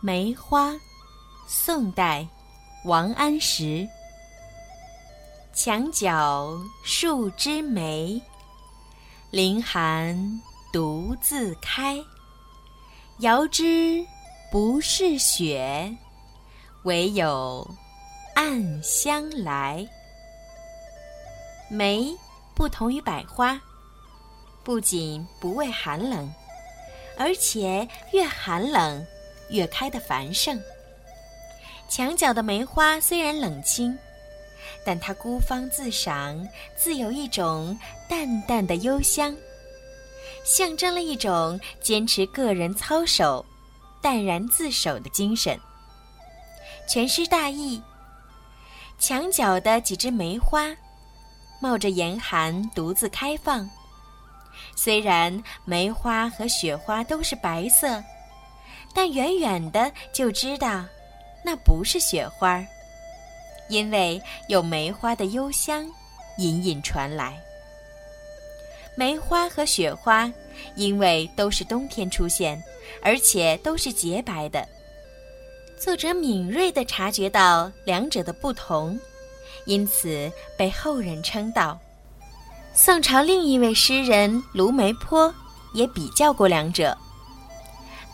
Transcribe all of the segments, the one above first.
梅花，宋代，王安石。墙角数枝梅，凌寒独自开。遥知不是雪，唯有暗香来。梅不同于百花，不仅不畏寒冷，而且越寒冷越开得繁盛。墙角的梅花虽然冷清，但它孤芳自赏，自有一种淡淡的幽香。象征了一种坚持个人操守、淡然自守的精神。全诗大意：墙角的几枝梅花，冒着严寒独自开放。虽然梅花和雪花都是白色，但远远的就知道，那不是雪花，因为有梅花的幽香隐隐传来。梅花和雪花，因为都是冬天出现，而且都是洁白的。作者敏锐地察觉到两者的不同，因此被后人称道。宋朝另一位诗人卢梅坡也比较过两者：“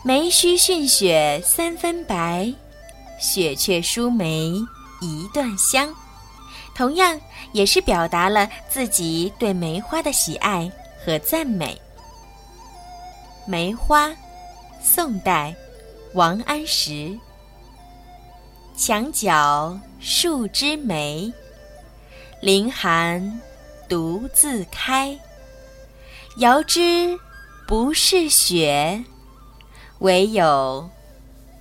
梅须逊雪三分白，雪却输梅一段香。”同样也是表达了自己对梅花的喜爱和赞美。梅花，宋代，王安石。墙角数枝梅，凌寒独自开。遥知不是雪，唯有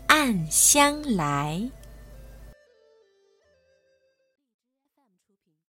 暗香来。